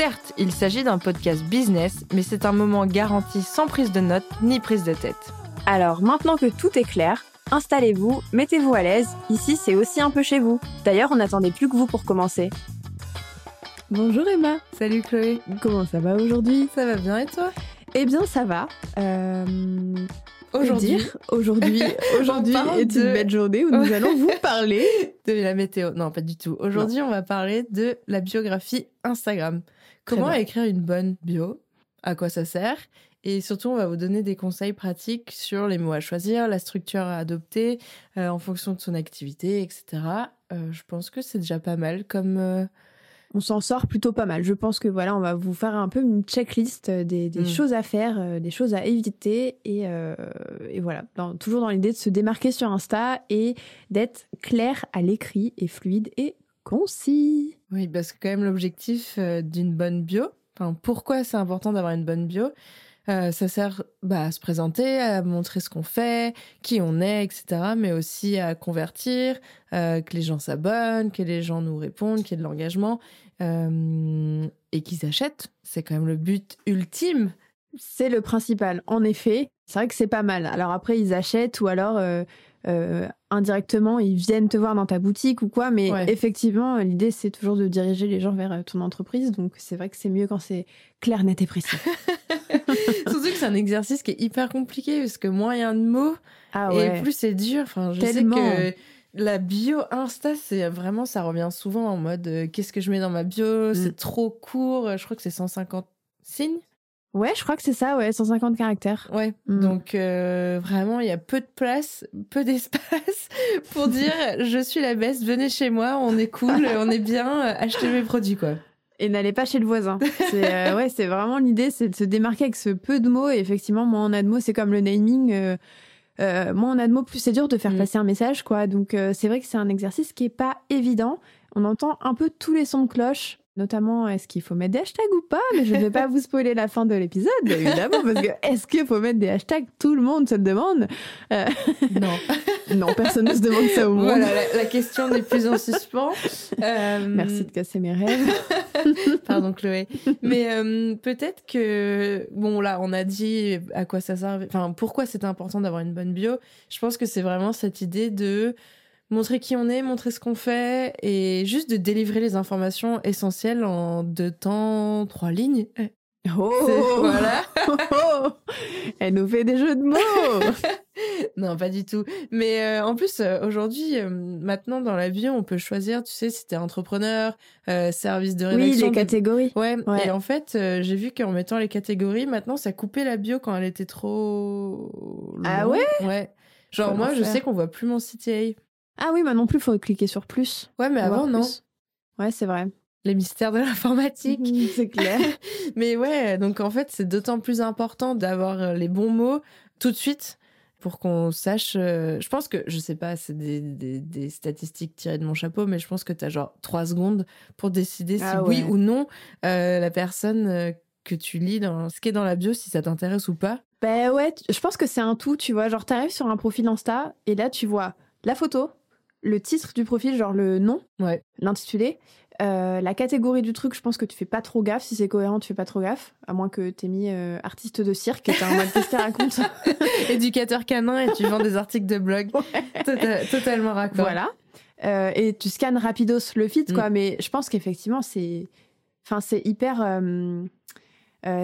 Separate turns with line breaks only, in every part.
Certes, il s'agit d'un podcast business, mais c'est un moment garanti sans prise de notes ni prise de tête.
Alors maintenant que tout est clair, installez-vous, mettez-vous à l'aise, ici c'est aussi un peu chez vous. D'ailleurs, on n'attendait plus que vous pour commencer. Bonjour Emma,
Salut Chloé,
comment ça va aujourd'hui?
Ça va bien et toi?
Eh bien ça va. Euh...
Aujourd'hui,
aujourd'hui, aujourd'hui est
de-
une belle journée où nous allons vous parler.
de la météo. Non, pas du tout. Aujourd'hui, on va parler de la biographie Instagram. Comment écrire une bonne bio? À quoi ça sert? Et surtout, on va vous donner des conseils pratiques sur les mots à choisir, la structure à adopter euh, en fonction de son activité, etc. Euh, je pense que c'est déjà pas mal comme... euh,
On s'en sort plutôt pas mal. Je pense que voilà, on va vous faire un peu une checklist des, des
Mm.
choses à faire, des choses à éviter et, et voilà, dans- toujours dans l'idée de se démarquer sur Insta et d'être clair à l'écrit et fluide et concis.
Oui, parce que quand même l'objectif euh, d'une bonne bio, enfin pourquoi c'est important d'avoir une bonne bio, euh, ça sert bah, à se présenter, à montrer ce qu'on fait, qui on est, etc. Mais aussi à convertir, euh, que les gens s'abonnent, que les gens nous répondent, qu'il y ait de l'engagement euh, et qu'ils achètent. C'est quand même le but ultime.
C'est le principal. En effet, c'est vrai que c'est pas mal. Alors après, ils achètent ou alors euh, indirectement, ils viennent te voir dans ta boutique ou quoi. Mais
Ouais.
effectivement, l'idée, c'est toujours de diriger les gens vers euh, ton entreprise. Donc c'est vrai que c'est mieux quand c'est clair, net et précis.
Surtout que c'est un exercice qui est hyper compliqué parce que moins il y a de mots,
Ah
Et plus c'est dur. Enfin, je
Tellement.
sais que la bio Insta, c'est vraiment, ça revient souvent en mode euh, qu'est-ce que je mets dans ma bio?
Mm.
C'est trop court. Je crois que c'est 150 signes.
Ouais, je crois que c'est ça, ouais, 150 caractères.
Ouais.
Mm.
Donc euh, vraiment, il y a peu de place, peu d'espace pour dire je suis la best, venez chez moi, on est cool, on est bien, euh, achetez mes produits quoi.
Et n'allez pas chez le voisin. C'est euh, ouais, c'est vraiment l'idée, c'est de se démarquer avec ce peu de mots. Et effectivement, moins on a de mots, c'est comme le naming. Euh, euh, moins on a de mots, plus c'est dur de faire
Mm.
passer un message, quoi. Donc c'est vrai que c'est un exercice qui est pas évident. On entend un peu tous les sons de cloche. Notamment, est-ce qu'il faut mettre des hashtags ou pas? Mais je ne vais pas vous spoiler la fin de l'épisode, évidemment, parce que est-ce qu'il faut mettre des hashtags? Tout le monde se le demande. Euh,
Non.
non, personne ne se demande ça au monde.
voilà, la, la question n'est plus en suspens. Euh,
Merci de casser mes rêves.
Pardon Chloé. Mais euh, peut-être que bon là on a dit à quoi ça sert, enfin pourquoi c'est important d'avoir une bonne bio. Je pense que c'est vraiment cette idée de montrer qui on est, montrer ce qu'on fait et juste de délivrer les informations essentielles en deux temps, trois lignes.
Oh
C'est- voilà.
Oh Elle nous fait des jeux de mots
Non, pas du tout. Mais euh, en plus, euh, aujourd'hui, euh, maintenant dans la bio, on peut choisir, tu sais, si t'es entrepreneur, service de
Oui,
rédaction.
les
de-
catégories.
Ouais,
Ouais.
et en fait, j'ai vu qu'en mettant les catégories, maintenant, ça coupait la bio quand elle était trop.
Ah
longue. Ouais? Genre, moi, je sais qu'on voit plus mon CTA.
Ah oui, moi non plus, faut cliquer sur plus.
Ouais, mais avant, non.
plus. Ouais, c'est vrai.
Les mystères de l'informatique.
C'est clair.
mais ouais, donc en fait, c'est d'autant plus important d'avoir euh, les bons mots tout de suite pour qu'on sache. euh, je pense que, je sais pas, c'est des, des, des statistiques tirées de mon chapeau, mais je pense que tu as genre trois secondes pour décider si
Ah
oui
ouais.
ou non euh, la personne que tu lis dans ce qui est dans la bio, si ça t'intéresse ou pas.
ben ouais, je pense que c'est un tout, tu vois. Genre, t'arrives sur un profil Insta et là, tu vois la photo, le titre du profil, genre le nom,
Ouais.
l'intitulé, euh, la catégorie du truc. Je pense que tu fais pas trop gaffe. Si c'est cohérent, tu fais pas trop gaffe. À moins que t'aies mis euh, artiste de cirque et t'as un mode qu'elle raconte.
Éducateur canin et tu vends des articles de blog. Tota- totalement raccord.
Voilà. Euh, et tu scannes rapidos le feed,
Mm.
quoi. Mais je pense qu'effectivement, c'est, enfin, c'est hyper. euh,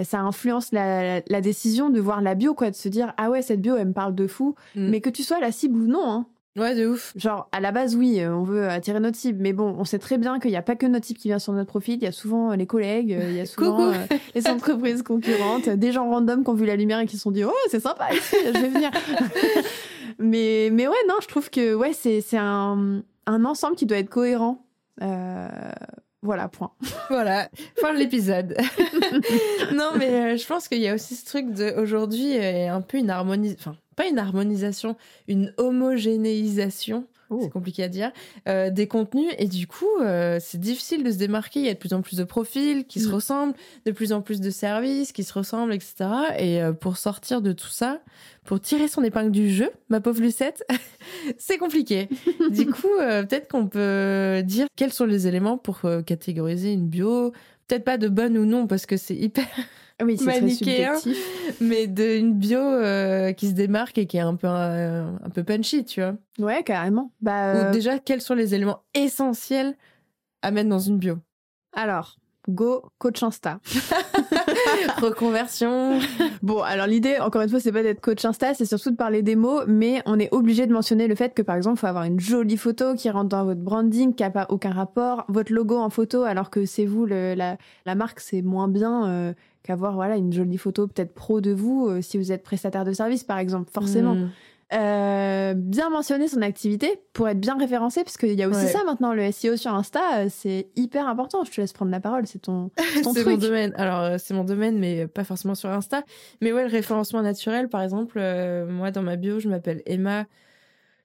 ça influence la, la décision de voir la bio, quoi, de se dire ah ouais cette bio elle me parle de fou,
Mm.
mais que tu sois la cible ou non. Hein.
Ouais, de ouf.
Genre à la base oui, euh, on veut attirer notre cible, mais bon, on sait très bien qu'il n'y a pas que notre cible qui vient sur notre profil, il y a souvent euh, les collègues, euh, il y a souvent les entreprises concurrentes, des gens random qui ont vu la lumière et qui se sont dit oh c'est sympa ici, je vais venir. mais mais ouais non, je trouve que ouais c'est c'est un un ensemble qui doit être cohérent. Euh, voilà point.
Voilà, fin de l'épisode. non, mais euh, je pense qu'il y a aussi ce truc de aujourd'hui euh, un peu une harmonisation, enfin pas une harmonisation, une homogénéisation.
Oh.
C'est compliqué à dire euh, des contenus et du coup euh, c'est difficile de se démarquer. Il y a de plus en plus de profils qui se
Mm.
ressemblent, de plus en plus de services qui se ressemblent, etc. Et euh, pour sortir de tout ça, pour tirer son épingle du jeu, ma pauvre Lucette, c'est compliqué. du coup, euh, peut-être qu'on peut dire quels sont les éléments pour euh, catégoriser une bio. Peut-être pas de bonne ou non parce que c'est hyper,
Oui,
Manichéen. mais d'une bio euh, qui se démarque et qui est un peu euh, un peu punchy, tu vois.
Ouais, carrément. Bah, euh,
Ou déjà, quels sont les éléments essentiels à mettre dans une bio?
Alors, go coach Insta.
Reconversion.
Bon, alors l'idée, encore une fois, c'est pas d'être coach Insta, c'est surtout de parler des mots, mais on est obligé de mentionner le fait que, par exemple, il faut avoir une jolie photo qui rentre dans votre branding, qui n'a pas aucun rapport, votre logo en photo, alors que c'est vous, le- la, la marque, c'est moins bien euh, qu'avoir voilà, une jolie photo peut-être pro de vous, euh, si vous êtes prestataire de service, par exemple, forcément.
Mm.
Euh, bien mentionner son activité pour être bien référencé, parce qu'il y a aussi
Ouais.
ça maintenant, le SEO sur Insta, euh, c'est hyper important. Je te laisse prendre la parole, c'est ton, ton
C'est
truc.
mon domaine. Alors, euh, c'est mon domaine, mais pas forcément sur Insta. Mais ouais, le référencement naturel, par exemple, euh, moi, dans ma bio, je m'appelle Emma.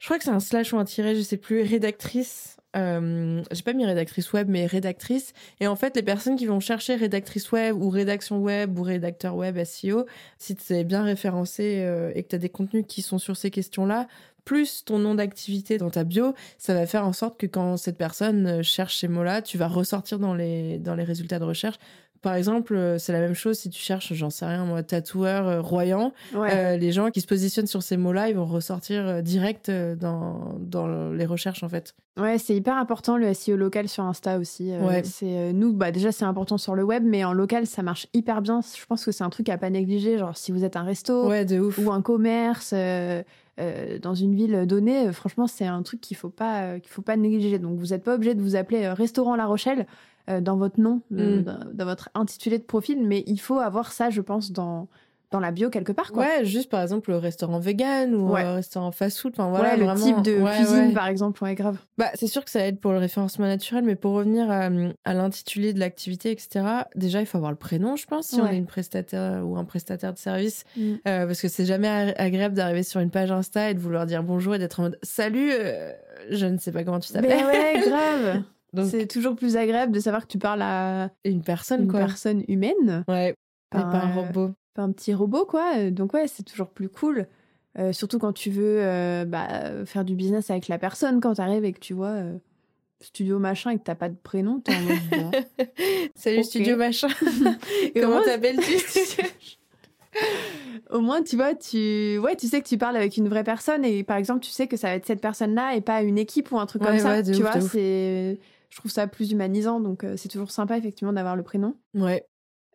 Je crois que c'est un slash ou un tiret, je sais plus, rédactrice. Euh, j'ai pas mis rédactrice web, mais rédactrice. Et en fait, les personnes qui vont chercher rédactrice web ou rédaction web ou rédacteur web SEO, si tu es bien référencé euh, et que tu as des contenus qui sont sur ces questions-là, plus ton nom d'activité dans ta bio, ça va faire en sorte que quand cette personne euh, cherche ces mots-là, tu vas ressortir dans les, dans les résultats de recherche. Par exemple, euh, c'est la même chose si tu cherches, j'en sais rien, moi, tatoueur euh, royant.
Ouais.
Euh, les gens qui se positionnent sur ces mots-là, ils vont ressortir euh, direct dans, dans les recherches, en fait.
Ouais, c'est hyper important le SEO local sur Insta aussi.
Ouais.
C'est nous, bah déjà c'est important sur le web, mais en local ça marche hyper bien. Je pense que c'est un truc à pas négliger. Genre si vous êtes un resto
Ouais, de ouf.
ou un commerce euh, dans une ville donnée, franchement c'est un truc qu'il faut pas euh, qu'il faut pas négliger. Donc vous n'êtes pas obligé de vous appeler euh, restaurant La Rochelle dans votre nom, euh,
Mm.
dans, dans votre intitulé de profil, mais il faut avoir ça, je pense, dans dans la bio quelque part. Quoi.
Ouais, juste par exemple le restaurant vegan ou
Ouais.
un restaurant fast-food. Enfin, voilà,
Ouais, le
vraiment-
type de
Ouais,
cuisine par exemple, ouais, grave.
Bah, c'est sûr que ça aide pour le référencement naturel, mais pour revenir à, à l'intitulé de l'activité, etc., déjà, il faut avoir le prénom, je pense, si on est une prestataire ou un prestataire de service.
Mm.
Euh, parce que c'est jamais a- agréable d'arriver sur une page Insta et de vouloir dire bonjour et d'être en mode Salut, euh, je ne sais pas comment tu
Mais
t'appelles.
ouais, grave. C'est toujours plus agréable de savoir que tu parles à
une personne,
une
quoi.
personne humaine,
Ouais,
pas,
et pas un
un-
robot.
pas un petit robot, quoi. Euh, Donc ouais, c'est toujours plus cool. Euh, surtout quand tu veux euh, bah, faire du business avec la personne, quand t'arrives et que tu vois euh, studio machin et que t'as pas de prénom, t'es en mode bon.
Salut, studio machin. Comment t'appelles-tu
Au moins, tu vois, tu ouais, tu sais que tu parles avec une vraie personne et par exemple, tu sais que ça va être cette personne-là et pas une équipe ou un truc
Ouais,
comme ça.
ouais, de
tu
ouf,
vois, c'est je trouve ça plus humanisant, donc euh, c'est toujours sympa effectivement d'avoir le prénom.
Ouais.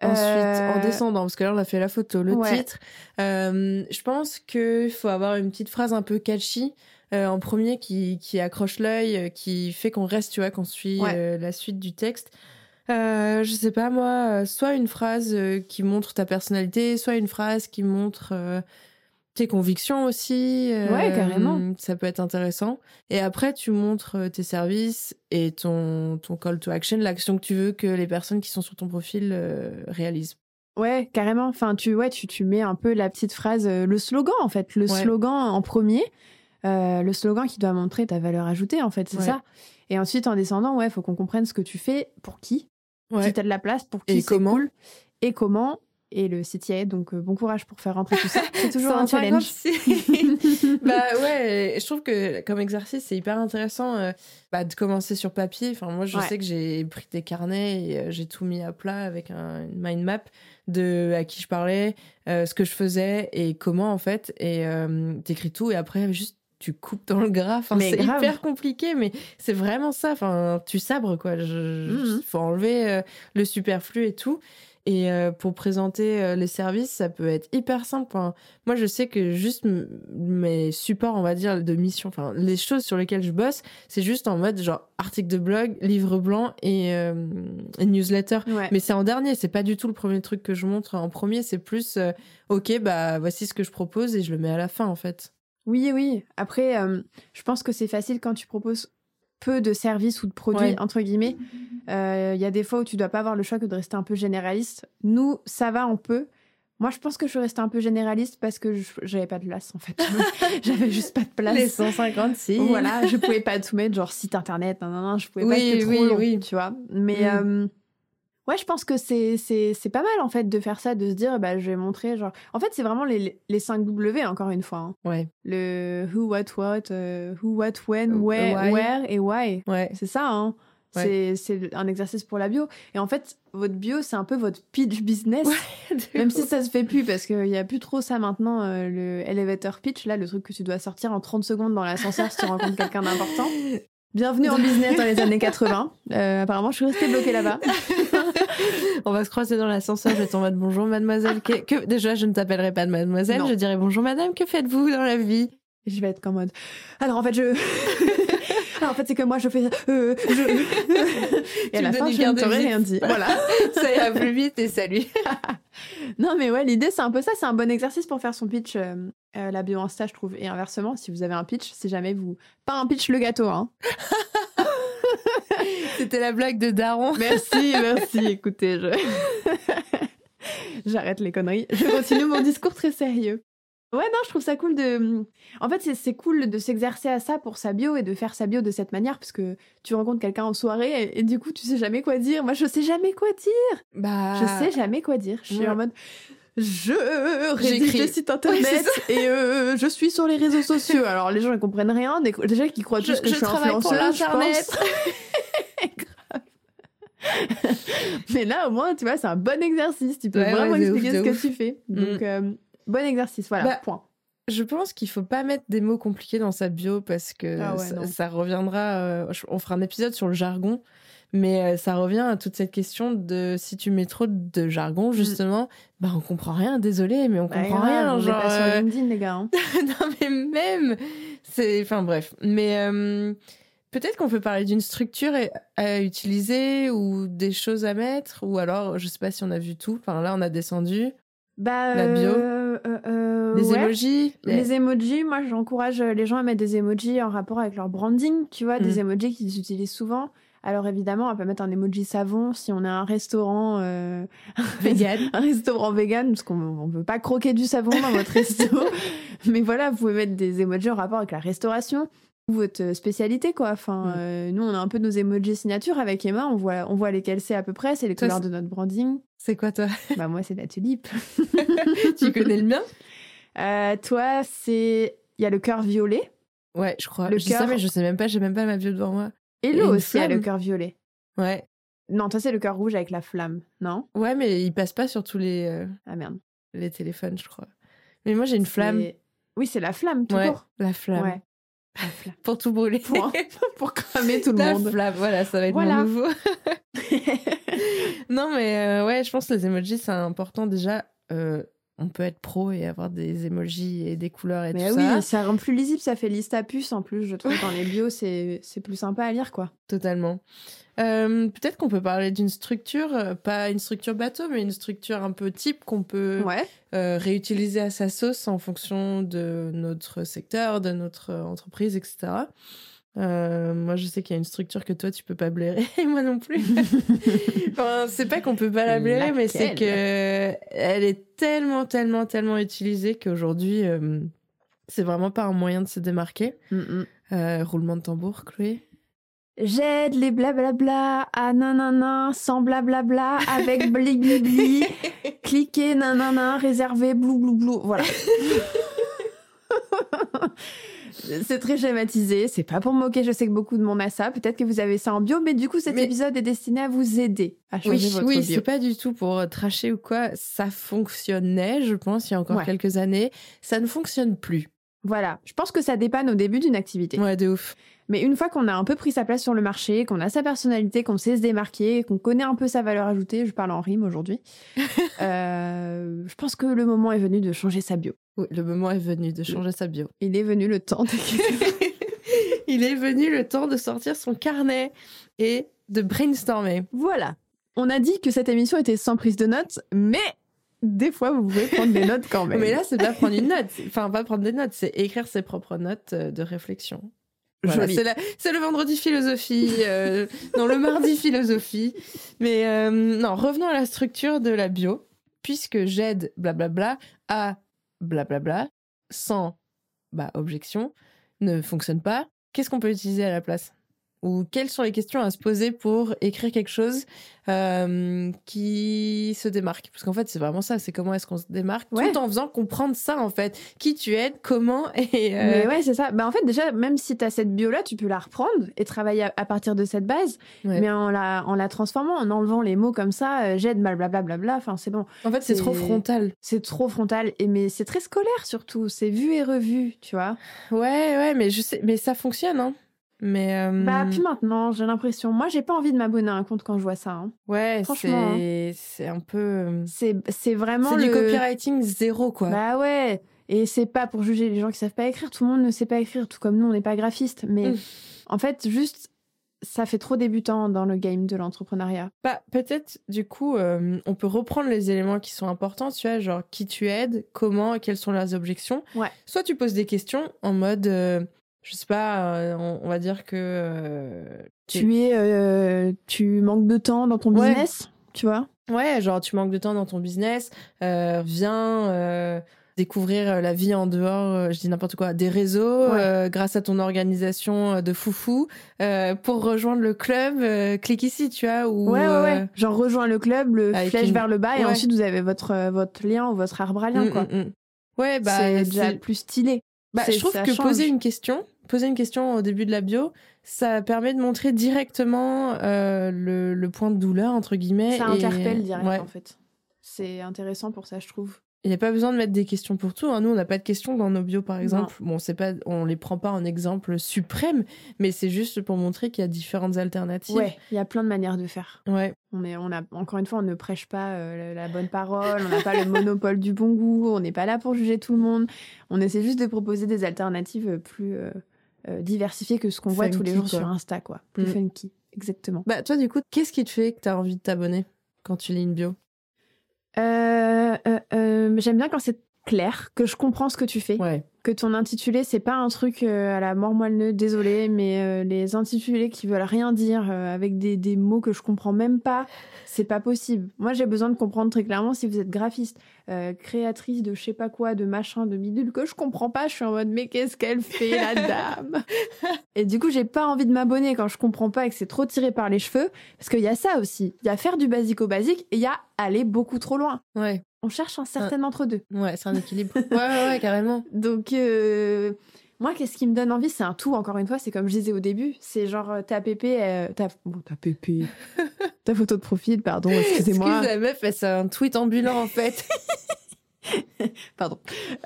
Ensuite,
Euh,
en descendant, parce que là, on a fait la photo, le
Ouais.
titre. Euh, je pense qu'il faut avoir une petite phrase un peu catchy euh, en premier qui, qui accroche l'œil, euh, qui fait qu'on reste, tu vois, qu'on suit
Ouais.
euh, la suite du texte. Euh, je sais pas, moi, euh, soit une phrase euh, qui montre ta personnalité, soit une phrase qui montre euh, tes convictions aussi. euh,
Ouais, carrément.
Ça peut être intéressant. Et après, tu montres euh, tes services et ton, ton call to action, l'action que tu veux que les personnes qui sont sur ton profil euh, réalisent.
Ouais, carrément. Enfin, tu, ouais, tu, tu mets un peu la petite phrase, euh, le slogan en fait, le
Ouais.
slogan en premier, le slogan qui doit montrer ta valeur ajoutée en fait, c'est
Ouais.
ça. Et ensuite, en descendant, ouais, faut qu'on comprenne ce que tu fais, pour qui, si t'as de la place, pour qui,
Et comment.
cool, et comment, et le CTA. Donc, euh, bon courage pour faire rentrer tout ça. C'est toujours un
150
challenge.
bah ouais, je trouve que comme exercice, c'est hyper intéressant euh, bah, de commencer sur papier. Enfin, moi, je
Ouais.
sais que j'ai pris des carnets et euh, j'ai tout mis à plat avec un, une mind map de à qui je parlais, euh, ce que je faisais et comment en fait. Et t'écris tout et après juste tu coupes dans le gras. Enfin, c'est hyper compliqué, mais c'est vraiment ça. Enfin, tu sabres quoi. Il
Mhm.
faut enlever euh, le superflu et tout. Et euh, pour présenter euh, les services, ça peut être hyper simple. Enfin, moi, je sais que juste mes supports, on va dire, de mission, enfin, les choses sur lesquelles je bosse, c'est juste en mode genre article de blog, livre blanc et, euh, et newsletter.
Ouais.
Mais c'est en dernier, c'est pas du tout le premier truc que je montre en premier, c'est plus, euh, ok, bah voici ce que je propose et je le mets à la fin en fait.
Oui, oui. Après, euh, je pense que c'est facile quand tu proposes peu de services ou de produits,
Ouais.
entre guillemets. Euh, Il y a des fois où tu dois pas avoir le choix que de rester un peu généraliste. Nous, ça va, on peut. Moi, je pense que je suis restée un peu généraliste parce que je- j'avais pas de place, en fait. j'avais juste pas de place.
Les 156.
Voilà, je pouvais pas tout mettre, genre site internet, nan, nan, nan, je pouvais pas,
Oui,
c'était trop
oui,
long,
oui.
tu vois. Mais
Mm.
euh, ouais, je pense que c'est c'est c'est pas mal en fait de faire ça, de se dire bah je vais montrer genre. En fait, c'est vraiment les les 5 W encore une fois. hein.
Ouais,
Le who, what, what, euh, who, what, when,
Euh,
where,
why.
where et why.
ouais.
C'est ça, hein.
Ouais.
C'est c'est un exercice pour la bio. Et en fait, votre bio, c'est un peu votre pitch business. Même si ça se fait plus, parce qu'il y a plus trop ça maintenant, euh, le elevator pitch, là, le truc que tu dois sortir en 30 secondes dans l'ascenseur si tu rencontres quelqu'un d'important. Bienvenue en business dans les années 80. Euh, apparemment, je suis restée bloquée là-bas.
On va se croiser dans l'ascenseur, je vais être en mode bonjour mademoiselle. Que, que- déjà, je ne t'appellerai pas de mademoiselle,
Non.
je dirai bonjour madame, que faites-vous dans la vie?
Je vais être qu'en mode. Alors en fait, je. Alors en fait, c'est que moi, je fais. euh, je... Et à la fin, je ne
de
t'aurais rien dit. Voilà.
Ça ira plus vite et salut.
Non, mais ouais, l'idée, c'est un peu ça. C'est un bon exercice pour faire son pitch, euh, euh, la bio Insta, je trouve. Et inversement, si vous avez un pitch, si jamais vous. Pas un pitch le gâteau, hein.
C'était la blague de Daron.
Merci, merci. Écoutez, je. J'arrête les conneries. Je continue mon discours très sérieux. Ouais, non, je trouve ça cool de. En fait, c'est- cool de s'exercer à ça pour sa bio et de faire sa bio de cette manière parce que tu rencontres quelqu'un en soirée et, et du coup, tu sais jamais quoi dire. Moi, je sais jamais quoi dire.
Bah,
Je sais jamais quoi dire. Je suis
Ouais.
en mode. Je rédige des sites internet et euh, je suis sur les réseaux sociaux. Alors les gens ils comprennent rien. Déjà qu'ils croient
Je,
tous que je,
je
suis
travaille pour
je
l'internet.
Mais là au moins tu vois c'est un bon exercice. Tu peux
Ouais,
vraiment
ouais,
expliquer
ouf,
ce que
ouf.
tu fais. Donc euh, bon exercice. Voilà.
Bah,
point.
Je pense qu'il faut pas mettre des mots compliqués dans sa bio parce que
Ah ouais,
ça, reviendra. euh, on fera un épisode sur le jargon, mais euh, ça revient à toute cette question de si tu mets trop de jargon, justement, bah on comprend rien. Désolé, mais on
Bah,
comprend rien.
on
Genre,
pas sur LinkedIn les gars. hein.
non mais même, c'est, enfin bref. Mais euh, peut-être qu'on peut parler d'une structure à- utiliser ou des choses à mettre, ou alors je sais pas si on a vu tout. Enfin là, on a descendu
Bah
La bio.
euh, euh, euh,
les
ouais.
emojis.
Les emojis, moi j'encourage les gens à mettre des emojis en rapport avec leur branding, tu vois, des
Mm.
emojis qu'ils utilisent souvent. Alors évidemment, on peut mettre un emoji savon si on a un restaurant euh,
Vegan.
un restaurant vegan, parce qu'on on veut pas croquer du savon dans votre resto. Mais voilà, vous pouvez mettre des emojis en rapport avec la restauration votre spécialité, quoi. Enfin,
Mm.
euh, nous, on a un peu nos emojis signature avec Emma. On voit, on voit lesquels c'est à peu près. C'est les
Toi,
couleurs de notre branding.
C'est quoi toi?
Bah moi, c'est la tulipe.
Tu connais le mien?
Euh, toi, c'est il y a le cœur violet.
Ouais, je crois.
Le
je
cœur.
mais je sais même pas, j'ai même pas ma bio devant moi.
Et l'eau aussi a le cœur violet.
Ouais.
Non, toi, c'est le cœur rouge avec la flamme, non?
Ouais, mais il passe pas sur tous les, euh,
Ah merde.
les téléphones, je crois. Mais moi, j'ai une flamme.
Oui, c'est la flamme,
Ouais,
court.
la flamme.
Ouais.
Pour tout brûler.
Point. Pour cramer tout le
la
monde.
flamme, voilà, ça va être
Voilà.
mon nouveau. non, mais euh, ouais, je pense que les emojis, c'est important. Déjà, euh, on peut être pro et avoir des emojis et des couleurs et
Mais
tout
oui,
ça.
ça rend plus lisible, ça fait liste à puce en plus, je trouve, dans les bios, c'est plus sympa à lire, quoi.
Totalement. Euh, Peut-être qu'on peut parler d'une structure, euh, pas une structure bateau, mais une structure un peu type qu'on peut
Ouais.
euh, réutiliser à sa sauce en fonction de notre secteur, de notre entreprise, etc. Euh, moi, je sais qu'il y a une structure que toi, tu peux pas blairer, et moi non plus. enfin, c'est pas qu'on peut pas la blairer, mais c'est que
Laquelle
elle est tellement, tellement, tellement utilisée qu'aujourd'hui, euh, c'est vraiment pas un moyen de se démarquer.
Mm,
Euh, roulement de tambour, Chloé.
J'aide les blablabla à nanana sans blablabla avec bli bli bli. Cliquez nanana, réservé blou blou blou. Voilà. C'est très schématisé, c'est pas pour me moquer, je sais que beaucoup de monde a ça. Peut-être que vous avez ça en bio, mais du coup, cet
Mais-
épisode est destiné à vous aider à changer
Oui,
votre
oui,
bio.
c'est pas du tout pour euh, tracher ou quoi. Ça fonctionnait, je pense, il y a encore
Ouais.
quelques années. Ça ne fonctionne plus.
Voilà, je pense que ça dépanne au début d'une activité.
Ouais, de ouf.
Mais une fois qu'on a un peu pris sa place sur le marché, qu'on a sa personnalité, qu'on sait se démarquer, qu'on connaît un peu sa valeur ajoutée, je parle en rime aujourd'hui, euh, je pense que le moment est venu de changer sa bio.
Oui, le moment est venu de changer sa bio.
Il est venu le temps de...
Il est venu le temps de sortir son carnet et de brainstormer.
Voilà. On a dit que cette émission était sans prise de notes, mais des fois, vous pouvez prendre des notes quand même.
Mais là, c'est pas prendre une note. Enfin, pas prendre des notes, c'est écrire ses propres notes euh, de réflexion. Voilà, c'est, la- c'est le vendredi philosophie, euh, non, le mardi philosophie. Mais euh, non, revenons à la structure de la bio. Puisque j'aide blablabla à blablabla, sans bah, objection, ne fonctionne pas, qu'est-ce qu'on peut utiliser à la place? Ou quelles sont les questions à se poser pour écrire quelque chose euh, qui se démarque Parce qu'en fait, c'est vraiment ça, c'est comment est-ce qu'on se démarque
Ouais.
tout en faisant comprendre ça, en fait. Qui tu es, comment et... euh,
Mais ouais, c'est ça. Bah, en fait, déjà, même si tu as cette bio-là, tu peux la reprendre et travailler à, à partir de cette base,
Ouais.
mais en la, en la transformant, en enlevant les mots comme ça, euh, j'aide, blablabla, bla, enfin, c'est bon.
En fait, c'est
C'est-
trop frontal.
C'est trop frontal, et mais c'est très scolaire surtout. C'est vu et revu, tu vois.
Ouais, ouais, mais je sais, mais ça fonctionne, hein. Mais euh,
Bah, puis maintenant, j'ai l'impression. Moi, j'ai pas envie de m'abonner à un compte quand je vois ça. hein.
ouais,
franchement,
c'est c'est un peu, euh,
C'est c'est vraiment
c'est
le...
du copywriting zéro, quoi.
Bah ouais. Et c'est pas pour juger les gens qui savent pas écrire. Tout le monde ne sait pas écrire, tout comme nous, on n'est pas graphiste. Mais
Mm.
en fait, juste, ça fait trop débutant dans le game de l'entrepreneuriat.
Bah, peut-être, du coup, euh, on peut reprendre les éléments qui sont importants, tu vois, genre qui tu aides, comment, quelles sont leurs objections.
Ouais.
Soit tu poses des questions en mode, euh, je sais pas, euh, on, on va dire que euh,
Tu es, euh, tu manques de temps dans ton
Ouais.
business, tu vois?
Ouais, genre tu manques de temps dans ton business, euh, viens découvrir la vie en dehors, je dis n'importe quoi, des réseaux,
Ouais.
euh, grâce à ton organisation de foufou. Euh, pour rejoindre le club, euh, clique ici, tu vois. Ou,
Ouais, ouais, ouais. Genre rejoins le club, le flèche
une-
vers le bas, et ensuite vous avez votre, votre lien ou votre arbre à lien,
mm,
quoi.
mm, mm. Ouais, bah,
c'est déjà plus stylé.
bah, je trouve que
change.
poser une question, poser une question au début de la bio, ça permet de montrer directement euh, le, le point de douleur, entre guillemets.
Ça
et-
interpelle direct,
Ouais.
en fait. C'est intéressant pour ça, je trouve.
Il n'y a pas besoin de mettre des questions pour tout. hein. Nous, on n'a pas de questions dans nos bios, par exemple. Bon, c'est pas, on les prend pas en exemple suprême, mais c'est juste pour montrer qu'il y a différentes alternatives.
Ouais, il y a plein de manières de faire.
Ouais.
On est, on a, encore une fois, on ne prêche pas euh, la, la bonne parole, on n'a pas le monopole du bon goût, on n'est pas là pour juger tout le monde. On essaie juste de proposer des alternatives plus euh, euh, diversifiées que ce qu'on voit tous les jours
quoi.
sur Insta, quoi. Plus
Mm.
funky, exactement.
Bah, toi, du coup, qu'est-ce qui te fait que tu as envie de t'abonner quand tu lis une bio?
Euh, euh, euh, J'aime bien quand c'est clair, que je comprends ce que tu fais,
Ouais.
que ton intitulé, c'est pas un truc euh, à la mort moelle désolé, mais euh, les intitulés qui veulent rien dire euh, avec des, des mots que je comprends même pas, c'est pas possible. Moi, j'ai besoin de comprendre très clairement si vous êtes graphiste, créatrice de je sais pas quoi, de machin, de bidule, que je comprends pas, je suis en mode mais qu'est-ce qu'elle fait, la dame? Et du coup, j'ai pas envie de m'abonner quand je comprends pas et que c'est trop tiré par les cheveux, parce qu'il y a ça aussi. Il y a faire du basique au basique et il y a aller beaucoup trop loin.
Ouais.
On cherche un certain entre-deux.
Ouais, c'est un équilibre. ouais, ouais, ouais, carrément.
Donc, euh, moi, qu'est-ce qui me donne envie C'est un tout, encore une fois, c'est comme je disais au début. C'est genre euh, ta pépé, euh, ta, bon, ta pépé, ta photo de profil, pardon, excusez-moi.
Excuse la meuf, c'est un tweet ambulant, en fait.
Pardon.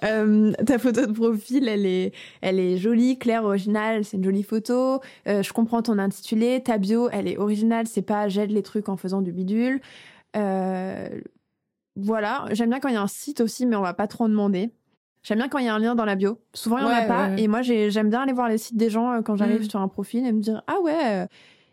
Euh, ta photo de profil, elle est, elle est jolie, claire, originale. C'est une jolie photo. Euh, je comprends ton intitulé. Ta bio, elle est originale. C'est pas j'aide les trucs en faisant du bidule. Euh, voilà. J'aime bien quand il y a un site aussi, mais on va pas trop en demander. J'aime bien quand il y a un lien dans la bio. Souvent, il y en a pas.
ouais, ouais.
Et moi, j'ai- j'aime bien aller voir les sites des gens euh, quand j'arrive
Mm.
sur un profil et me dire ah ouais, euh,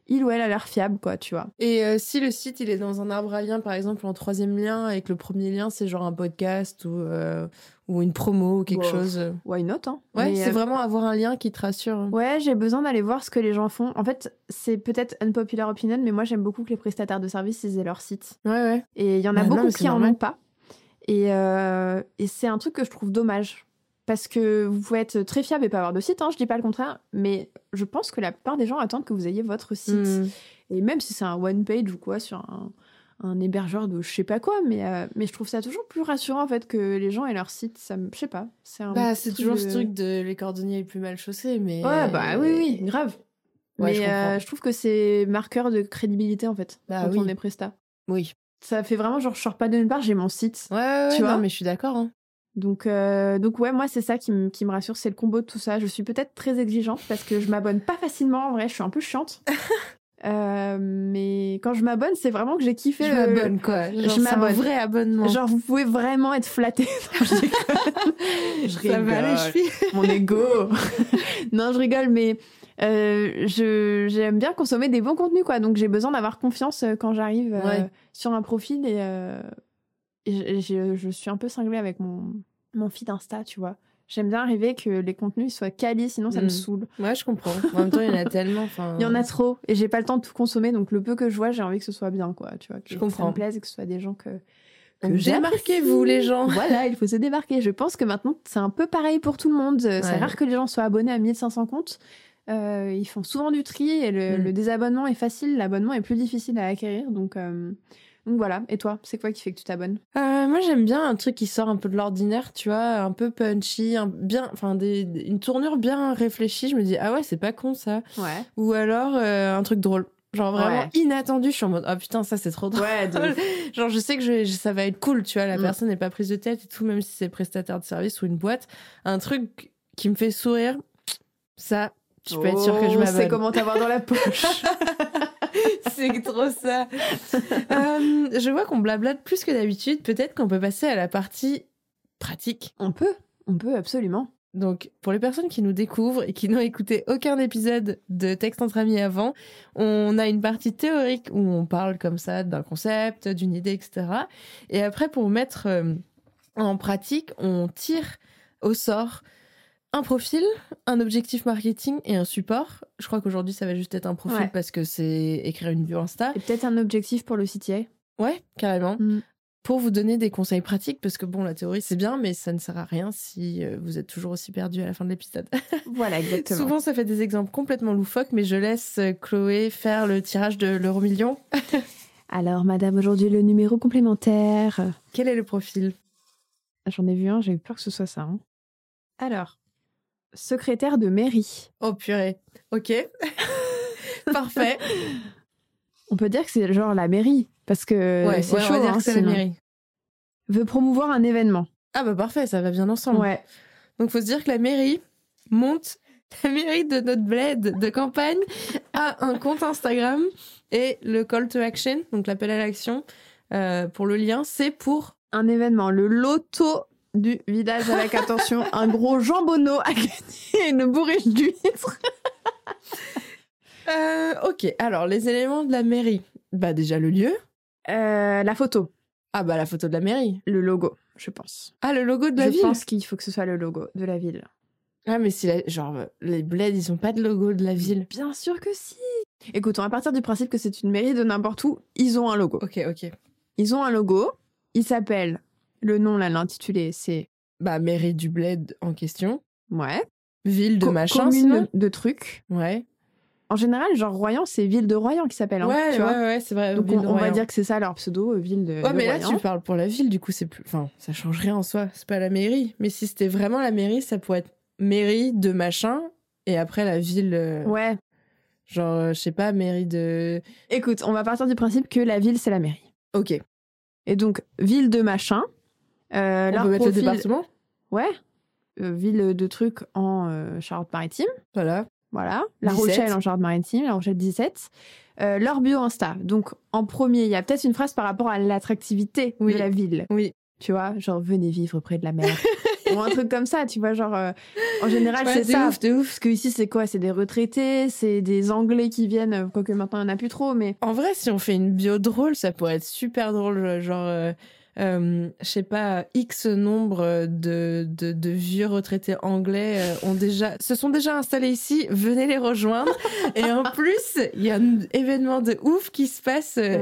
il ou elle a l'air fiable, quoi, tu vois.
Et euh, si le site il est dans un arbre à lien, par exemple, en troisième lien, et que le premier lien c'est genre un podcast ou, euh, ou une promo ou quelque
Wow.
chose.
Why not hein?
Ouais, c'est
euh,
vraiment avoir un lien qui te rassure. hein.
Ouais, j'ai besoin d'aller voir ce que les gens font. En fait, c'est peut-être unpopular opinion, mais moi j'aime beaucoup que les prestataires de services ils aient leur site.
Ouais, ouais.
Et il y en a
Bah
beaucoup qui en
normal.
ont pas. Et, euh, et c'est un truc que je trouve dommage. Parce que vous pouvez être très fiable et pas avoir de site, hein, je dis pas le contraire, mais je pense que la plupart des gens attendent que vous ayez votre site.
Mm.
Et même si c'est un one page ou quoi sur un, un hébergeur de je sais pas quoi, mais, euh, mais je trouve ça toujours plus rassurant en fait que les gens aient leur site. Ça me, je sais pas. C'est
Bah, c'est toujours
de-
ce truc de les cordonniers les plus mal chaussés, mais.
Ouais, bah oui, oui, grave.
Ouais,
mais
je
euh, je trouve que c'est marqueur de crédibilité en fait
Bah
quand
oui.
on est presta.
Oui.
Ça fait vraiment genre je sors pas de nulle part, j'ai mon site.
Ouais, ouais, ouais,
Tu
non,
vois
mais je suis d'accord. hein.
Donc, euh, donc ouais, moi, c'est ça qui, me- qui me rassure, c'est le combo de tout ça. Je suis peut-être très exigeante parce que je m'abonne pas facilement. En vrai, je suis un peu chiante. Euh, mais quand je m'abonne, c'est vraiment que j'ai kiffé.
Je
le-
m'abonne, quoi. Genre,
je
c'est un
m'abonne.
vrai abonnement.
Genre, vous pouvez vraiment être flatté. Je. Je
ça va les
rigole.
chevilles.
Mon ego. non, je rigole, mais euh, je j'aime bien consommer des bons contenus, quoi. Donc, j'ai besoin d'avoir confiance euh, quand j'arrive euh, sur un profil et, euh, et je, je- je suis un peu cinglée avec mon, mon feed Insta, tu vois. J'aime bien arriver que les contenus soient quali, sinon ça me
Mm.
saoule.
Ouais, je comprends. En même temps, il y en a tellement.
Il y en a trop et j'ai pas le temps de tout consommer, donc le peu que je vois, j'ai envie que ce soit bien, quoi. Tu vois, que
Je
ça
comprends.
me plaise et que ce soit des gens que.
Démarquez-vous, les gens.
Voilà, il faut se démarquer. Je pense que maintenant, c'est un peu pareil pour tout le monde. C'est
Ouais.
rare que les gens soient abonnés à 1500 comptes. Euh, ils font souvent du tri et le,
Mm.
le désabonnement est facile. L'abonnement est plus difficile à acquérir. Donc, euh, donc voilà. Et toi, c'est quoi qui fait que tu t'abonnes?
Euh, moi, j'aime bien un truc qui sort un peu de l'ordinaire, tu vois, un peu punchy, un, bien, enfin, des, une tournure bien réfléchie. Je me dis, ah ouais, c'est pas con ça.
Ouais.
Ou alors
euh,
un truc drôle. Genre vraiment
Ouais.
inattendu. Je suis en mode, ah putain, ça c'est trop drôle.
Ouais.
Genre, je sais que je ça va être cool, tu vois, la
Mm.
personne n'est pas prise de tête et tout, même si c'est prestataire de service ou une boîte. Un truc qui me fait sourire, ça, tu peux être sûr que je
Oh, C'est
m'abonne.
comment t'avoir dans la poche.
C'est trop ça. Euh, je vois qu'on blablate plus que d'habitude. Peut-être qu'on peut passer à la partie pratique.
on peut. On peut, absolument.
Donc, pour les personnes qui nous découvrent et qui n'ont écouté aucun épisode de Texte entre amis avant, on a une partie théorique où on parle comme ça d'un concept, d'une idée, etc. Et après, pour mettre euh, en pratique, on tire au sort un profil, un objectif marketing et un support. Je crois qu'aujourd'hui, ça va juste être un profil
Ouais.
parce que c'est écrire une bio Insta.
Et peut-être un objectif pour le CTA.
Ouais, carrément.
Mm.
Pour vous donner des conseils pratiques, parce que bon, la théorie c'est bien, mais ça ne sert à rien si euh, vous êtes toujours aussi perdu à la fin de l'épisode.
Voilà, exactement.
Souvent, ça fait des exemples complètement loufoques, mais je laisse euh, Chloé faire le tirage de l'euro million.
Alors, madame, aujourd'hui, le numéro complémentaire.
Quel est le profil?
J'en ai vu un, j'ai eu peur que ce soit ça. hein. Alors, secrétaire de mairie.
Oh purée. Ok. Parfait.
On peut dire que c'est genre la mairie, parce que
ouais,
c'est
ouais,
chaud.
on va dire
hein,
que c'est la mairie.
Veut promouvoir un événement.
Ah bah parfait, ça va bien ensemble.
Ouais.
Donc faut se dire que la mairie monte, la mairie de notre bled de campagne a un compte Instagram et le call to action, donc l'appel à l'action euh, pour le lien, c'est pour
Un événement, le loto du village avec attention, un gros jambonneau à gagner, une bourriche d'huîtres.
Euh, ok, alors les éléments de la mairie. Bah déjà le lieu.
Euh, la photo,
Ah bah la photo de la mairie.
le logo, je pense.
Ah le logo de la
je
ville.
pense qu'il faut que ce soit le logo de la ville.
Ah mais si la- genre les bleds ils ont pas de logo de la ville.
Bien sûr que si. Écoute, on va partir du principe que c'est une mairie de n'importe où. Ils ont un logo.
Ok ok.
Ils ont un logo. Il s'appelle. Le nom, là, l'intitulé, c'est.
Bah mairie du bled en question.
Ouais.
Ville de
Co-
machin
commune de trucs.
Ouais.
En général, genre Royan, c'est ville de Royan qui s'appelle. hein,
ouais,
tu vois?
ouais ouais c'est vrai.
Donc on, va dire que c'est ça leur pseudo, euh, ville de,
Ouais,
de
mais là,
Royan.
tu parles pour la ville, du coup, c'est plus. Enfin, ça change rien en soi. C'est pas la mairie. Mais si c'était vraiment la mairie, ça pourrait être mairie de machin. Et après, la ville. euh,
Ouais.
Genre, euh, je sais pas, mairie de.
Écoute, on va partir du principe que la ville, c'est la mairie.
Ok.
Et donc, ville de machin. Euh,
On
leur
peut mettre
profil-
le département
Ouais. Euh, ville de trucs en euh, Charente-Maritime.
Voilà.
Voilà. La
17.
Rochelle en Charente-Maritime, La Rochelle 17. Euh, leur bio Insta. Donc, en premier, il y a peut-être une phrase par rapport à l'attractivité
Oui.
de la ville.
Oui.
Tu vois, genre, venez vivre près de la mer. Ou un truc comme ça, tu vois, genre, euh, en général,
Ouais,
c'est ça.
ouf, de ouf.
Parce que ici, c'est quoi? C'est des retraités, c'est des Anglais qui viennent, quoique maintenant, il n'y en a plus trop, mais
En vrai, si on fait une bio drôle, ça pourrait être super drôle. Genre, euh, je sais pas, X nombre de, de, de vieux retraités anglais euh, ont déjà, se sont déjà installés ici. Venez les rejoindre. Et en plus, il y a un événement de ouf qui se passe euh,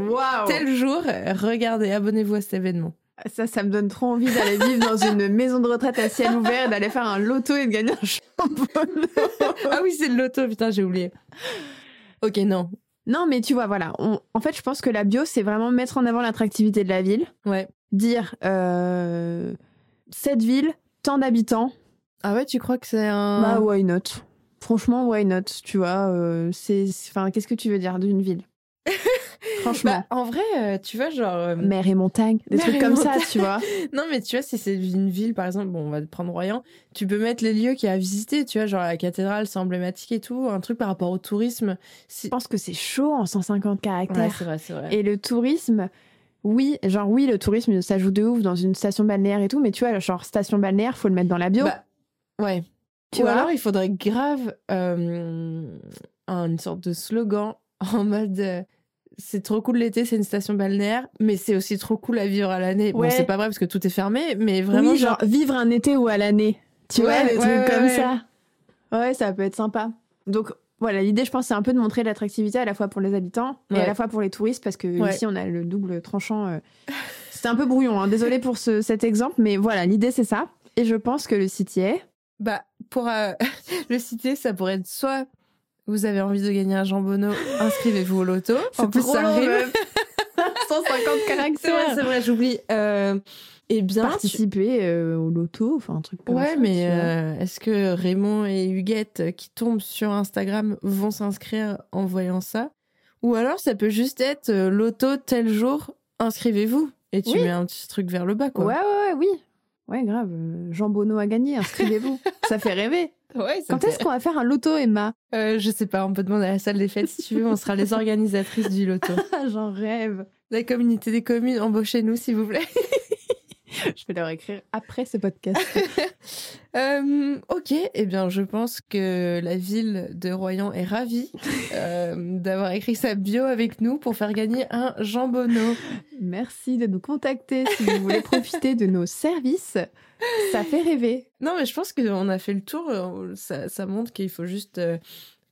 tel jour. Regardez, abonnez-vous à cet événement.
Ça, ça me donne trop envie d'aller vivre dans une maison de retraite à ciel ouvert, d'aller faire un loto et de gagner un jambon.
ah oui, c'est le loto, putain, j'ai oublié. Ok, non.
non, mais tu vois, voilà. on- En fait, je pense que la bio, c'est vraiment mettre en avant l'attractivité de la ville.
Ouais.
Dire, euh, cette ville, tant d'habitants,
Ah ouais, tu crois que c'est un.
bah why not? Franchement, why not? Tu vois, euh, c'est, enfin, qu'est-ce que tu veux dire d'une ville? Franchement.
Bah, en vrai, euh, tu vois, genre. euh,
Mer et montagne, des
Mer
trucs comme ça, tu vois.
Non, mais tu vois, si c'est une ville, par exemple, bon, on va prendre Royan, tu peux mettre les lieux qu'il y a à visiter, tu vois, genre la cathédrale, c'est emblématique et tout, un truc par rapport au tourisme.
Je pense que c'est chaud en 150
Ouais,
caractères.
c'est vrai, c'est vrai.
Et le tourisme, oui, genre oui, le tourisme, ça joue de ouf dans une station balnéaire et tout, mais tu vois, genre station balnéaire, faut le mettre dans la bio.
Bah, ouais.
Tu
Ou
vois?
alors, il faudrait grave euh, un- une sorte de slogan en mode. euh, c'est trop cool l'été, c'est une station balnéaire, mais c'est aussi trop cool à vivre à l'année.
Ouais.
Bon, c'est pas vrai parce que tout est fermé, mais vraiment
oui,
genre.
genre vivre un été ou à l'année. Tu
Ouais,
vois, des
ouais,
trucs comme ça. Ouais, ça peut être sympa. Donc voilà, l'idée, je pense, c'est un peu de montrer l'attractivité à la fois pour les habitants et à la fois pour les touristes, parce que
Ouais.
ici, on a le double tranchant. euh. C'était un peu brouillon, hein. désolé pour ce- cet exemple, mais voilà, l'idée, c'est ça. Et je pense que le site y est.
Bah, pour euh, le citer, ça pourrait être soit vous avez envie de gagner un jambonneau, inscrivez-vous au loto. En plus, ça rime.
150
C'est vrai,
caractères.
c'est vrai, j'oublie. Euh, eh bien, tu-
Participer euh, au loto, enfin un truc comme ça.
Ouais, mais euh, est-ce que Raymond et Huguette euh, qui tombent sur Instagram vont s'inscrire en voyant ça? Ou alors ça peut juste être euh, loto tel jour, inscrivez-vous. Et tu
Oui.
mets un petit truc vers le bas, quoi.
Ouais, ouais, ouais, oui. Ouais, grave. Jean Bonneau a gagné, inscrivez-vous. ça fait rêver.
Ouais, ça
Quand
fait-
est-ce qu'on va faire un loto, Emma?
Je sais pas, on peut demander à la salle des fêtes si tu veux, on sera les organisatrices du loto.
J'en rêve.
La communauté des communes, embauchez-nous s'il vous plaît.
Je vais leur écrire après ce podcast.
Euh, ok, eh bien, je pense que la ville de Royan est ravie euh, d'avoir écrit sa bio avec nous pour faire gagner un jambonneau.
Merci de nous contacter si vous voulez profiter de nos services. Ça fait rêver.
Non, mais je pense qu'on a fait le tour. euh, Ça, ça montre qu'il faut juste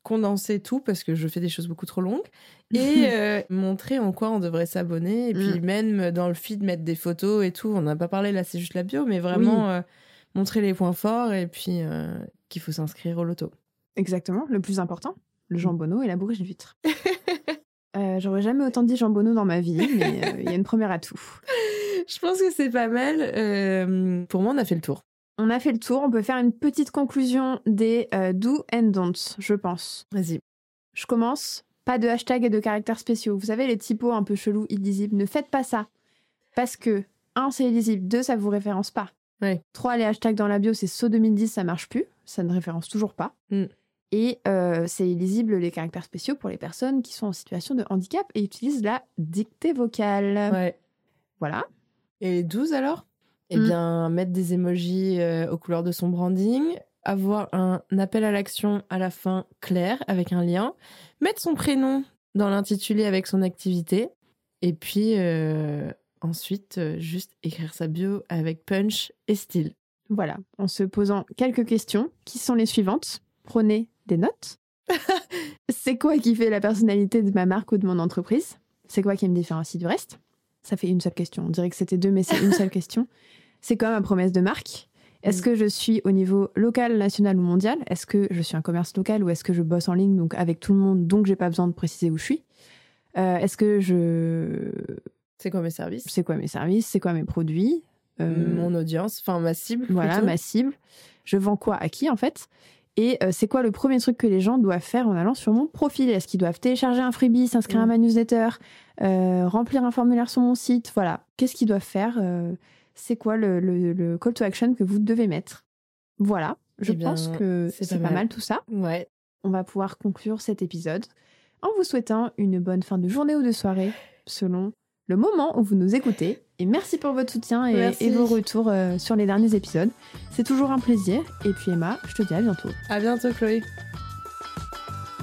condenser tout parce que je fais des choses beaucoup trop longues et euh, montrer en quoi on devrait s'abonner. Et puis
Mm.
même dans le feed, mettre des photos et tout. On n'a pas parlé là, c'est juste la bio, mais vraiment euh, montrer les points forts et puis euh, qu'il faut s'inscrire au loto.
Exactement, le plus important, le Jean Bonneau et la bourriche d'huître. Euh, J'aurais jamais autant dit Jean Bonneau dans ma vie, mais il y a une première atout.
Je pense que c'est pas mal. Pour moi, on a fait le tour.
On a fait le tour, on peut faire une petite conclusion des euh, do and don'ts, je pense.
Vas-y.
Je commence. Pas de hashtag et de caractères spéciaux. Vous savez, les typos un peu chelous, illisibles, ne faites pas ça. Parce que, un, c'est illisible. Deux, ça vous référence pas.
Ouais.
Trois, les hashtags dans la bio, c'est saut 2010, ça marche plus. Ça ne référence toujours pas.
Mm.
Et euh, c'est illisible les caractères spéciaux pour les personnes qui sont en situation de handicap et utilisent la dictée vocale.
Ouais.
Voilà.
Et les 12 alors? Eh
Mm.
bien, mettre des emojis euh, aux couleurs de son branding, avoir un appel à l'action à la fin clair avec un lien, mettre son prénom dans l'intitulé avec son activité, et puis euh, ensuite euh, juste écrire sa bio avec punch et style.
Voilà. En se posant quelques questions qui sont les suivantes. Prenez des notes. c'est quoi qui fait la personnalité de ma marque ou de mon entreprise? C'est quoi qui me différencie du reste? Ça fait une seule question. On dirait que c'était deux, mais c'est une seule question. C'est quoi ma promesse de marque? Est-ce
Mm.
que je suis au niveau local, national ou mondial? Est-ce que je suis un commerce local ou est-ce que je bosse en ligne, donc avec tout le monde, donc j'ai pas besoin de préciser où je suis? Euh, Est-ce que je...
C'est quoi mes services?
C'est quoi mes services? C'est quoi mes produits? Euh,
Mon audience, enfin ma cible.
voilà,
plutôt.
ma cible. Je vends quoi à qui en fait? Et euh, c'est quoi le premier truc que les gens doivent faire en allant sur mon profil? Est-ce qu'ils doivent télécharger un freebie, s'inscrire à
Mm.
ma newsletter, euh, remplir un formulaire sur mon site? Voilà. Qu'est-ce qu'ils doivent faire Euh, C'est quoi le, le- le call to action que vous devez mettre Voilà. Je
Eh bien,
pense que
c'est pas
pas,
mal.
mal tout ça.
Ouais.
On va pouvoir conclure cet épisode en vous souhaitant une bonne fin de journée ou de soirée selon le moment où vous nous écoutez. Et merci pour votre soutien et vos retours euh, sur les derniers épisodes. C'est toujours un plaisir. Et puis Emma, je te dis à bientôt.
À bientôt, Chloé.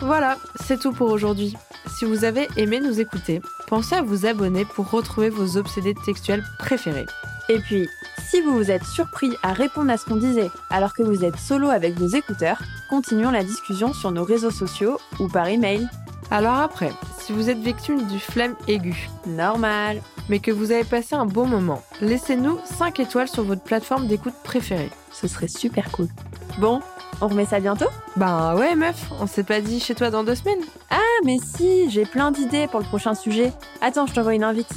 Voilà, c'est tout pour aujourd'hui. Si vous avez aimé nous écouter, pensez à vous abonner pour retrouver vos obsédés textuels préférés.
Et puis, si vous vous êtes surpris à répondre à ce qu'on disait alors que vous êtes solo avec vos écouteurs, continuons la discussion sur nos réseaux sociaux ou par email.
Alors après, si vous êtes victime du flemme aigu,
Normal.
mais que vous avez passé un bon moment, laissez-nous 5 étoiles sur votre plateforme d'écoute préférée.
Ce serait super cool. Bon, on remet ça bientôt?
Bah ouais meuf, on s'est pas dit chez toi dans deux semaines
Ah mais si, j'ai plein d'idées pour le prochain sujet. Attends, je t'envoie une invite.